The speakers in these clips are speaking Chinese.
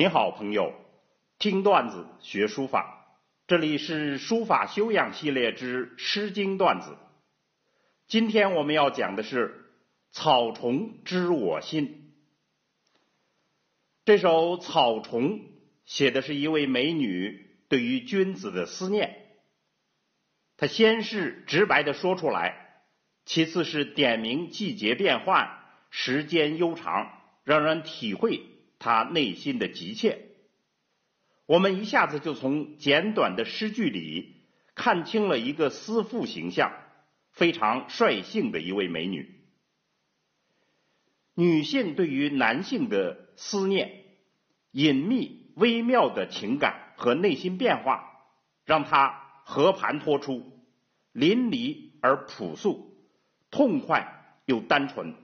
您好，朋友，听段子学书法，这里是书法修养系列之《诗经》段子。今天我们要讲的是《草虫知我心》。这首《草虫》写的是一位美女对于君子的思念。他先是直白的说出来，其次是点明季节变换、时间悠长，让人体会。他内心的急切，我们一下子就从简短的诗句里看清了一个思妇形象，非常率性的一位美女。女性对于男性的思念、隐秘微妙的情感和内心变化，让她和盘托出，淋漓而朴素，痛快又单纯。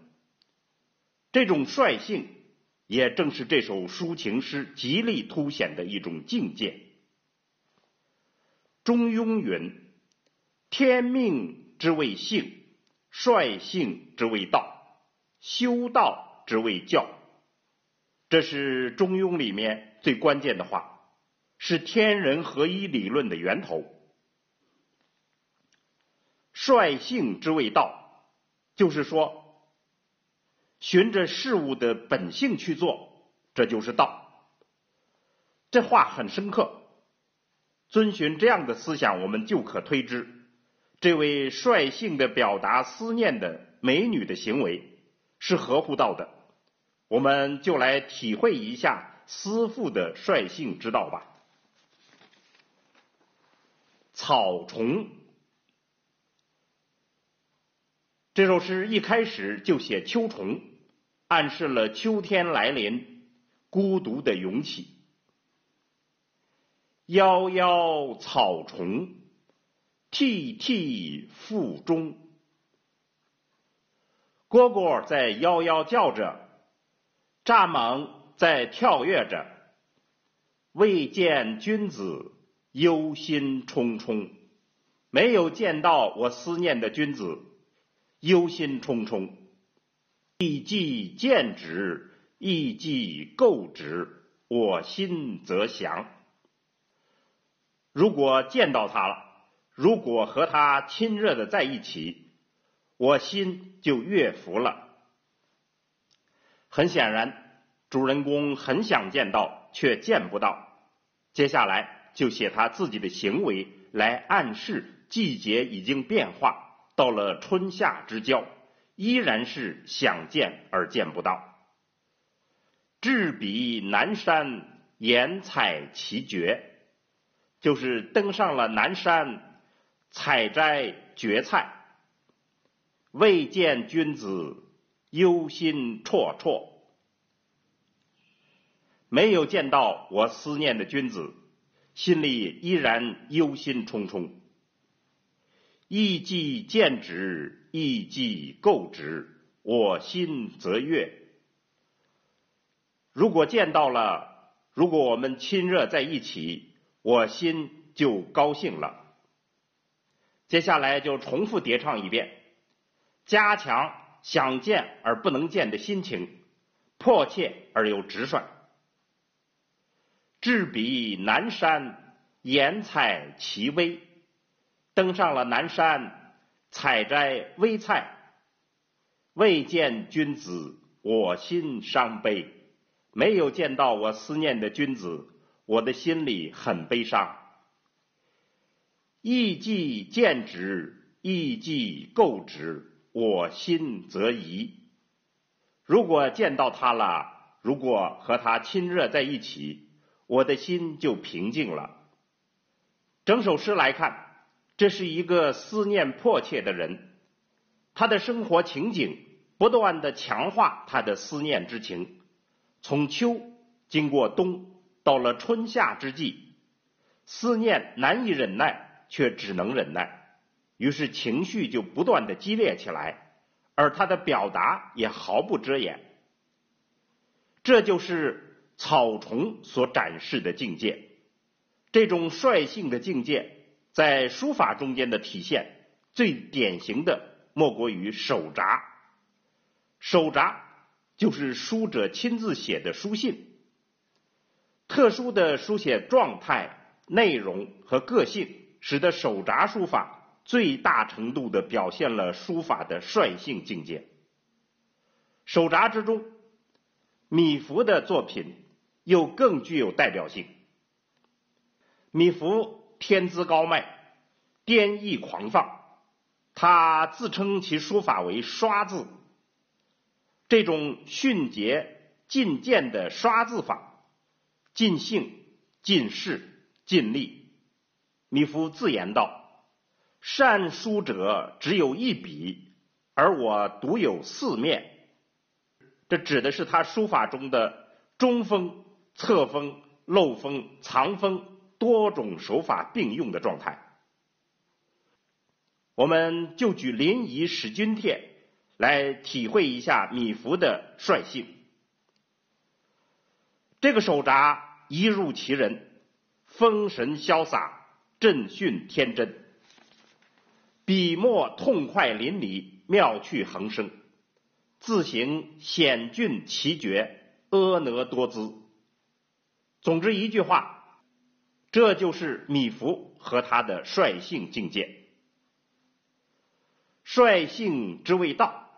这种率性。也正是这首抒情诗极力凸显的一种境界。中庸云：“天命之谓性，率性之谓道，修道之谓教。”这是中庸里面最关键的话，是天人合一理论的源头。率性之谓道，就是说。循着事物的本性去做，这就是道。这话很深刻。遵循这样的思想，我们就可推知，这位率性的表达思念的美女的行为是合乎道的。我们就来体会一下思妇的率性之道吧。草虫，这首诗一开始就写秋虫。暗示了秋天来临，孤独的涌起。夭夭草虫，涕涕腹中。蝈蝈在夭夭叫着，蚱蜢在跳跃着。未见君子，忧心忡忡。没有见到我思念的君子，忧心忡忡。亦既见之，亦既构之，我心则降。如果见到他了，如果和他亲热的在一起，我心就悦服了。很显然，主人公很想见到，却见不到。接下来就写他自己的行为，来暗示季节已经变化，到了春夏之交。依然是想见而见不到。至彼南山，言采其蕨，就是登上了南山，采摘蕨菜。未见君子，忧心忡忡。没有见到我思念的君子，心里依然忧心忡忡。亦既见之。亦既构之，我心则悦。如果见到了，如果我们亲热在一起，我心就高兴了。接下来就重复叠唱一遍，加强想见而不能见的心情，迫切而又直率。至彼南山，言采其微，登上了南山。采摘微菜，未见君子，我心伤悲。没有见到我思念的君子，我的心里很悲伤。亦既见之，亦既构之，我心则疑。如果见到他了，如果和他亲热在一起，我的心就平静了。整首诗来看。这是一个思念迫切的人，他的生活情景不断的强化他的思念之情。从秋经过冬，到了春夏之际，思念难以忍耐，却只能忍耐，于是情绪就不断的激烈起来，而他的表达也毫不遮掩。这就是草虫所展示的境界，这种率性的境界。在书法中间的体现，最典型的莫过于手札。手札就是书者亲自写的书信。特殊的书写状态、内容和个性，使得手札书法最大程度的表现了书法的率性境界。手札之中，米芾的作品又更具有代表性。米芾天资高迈，癫逸狂放，他自称其书法为“刷字”。这种迅捷进谏的刷字法，尽兴、尽事、尽力。米芾自言道：“善书者只有一笔，而我独有四面。”这指的是他书法中的中锋、侧锋、漏锋、藏锋多种手法并用的状态。我们就举临沂使君帖来体会一下米芾的率性。这个手札一入其人，风神潇洒，振训天真，笔墨痛快淋漓，妙趣横生。字形险峻奇绝，婀娜多姿。总之一句话，这就是米芾和他的率性境界。率性之谓道，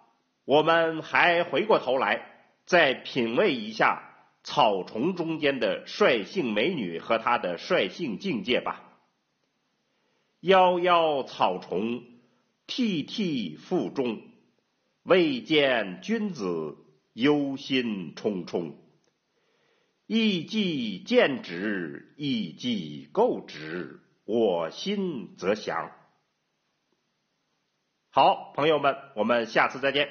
我们还回过头来再品味一下草丛中间的率性美女和她的率性境界吧。夭夭草丛，涕涕腹中。未见君子，忧心忡忡。亦既见之，亦既构之，我心则降。好，朋友们，我们下次再见。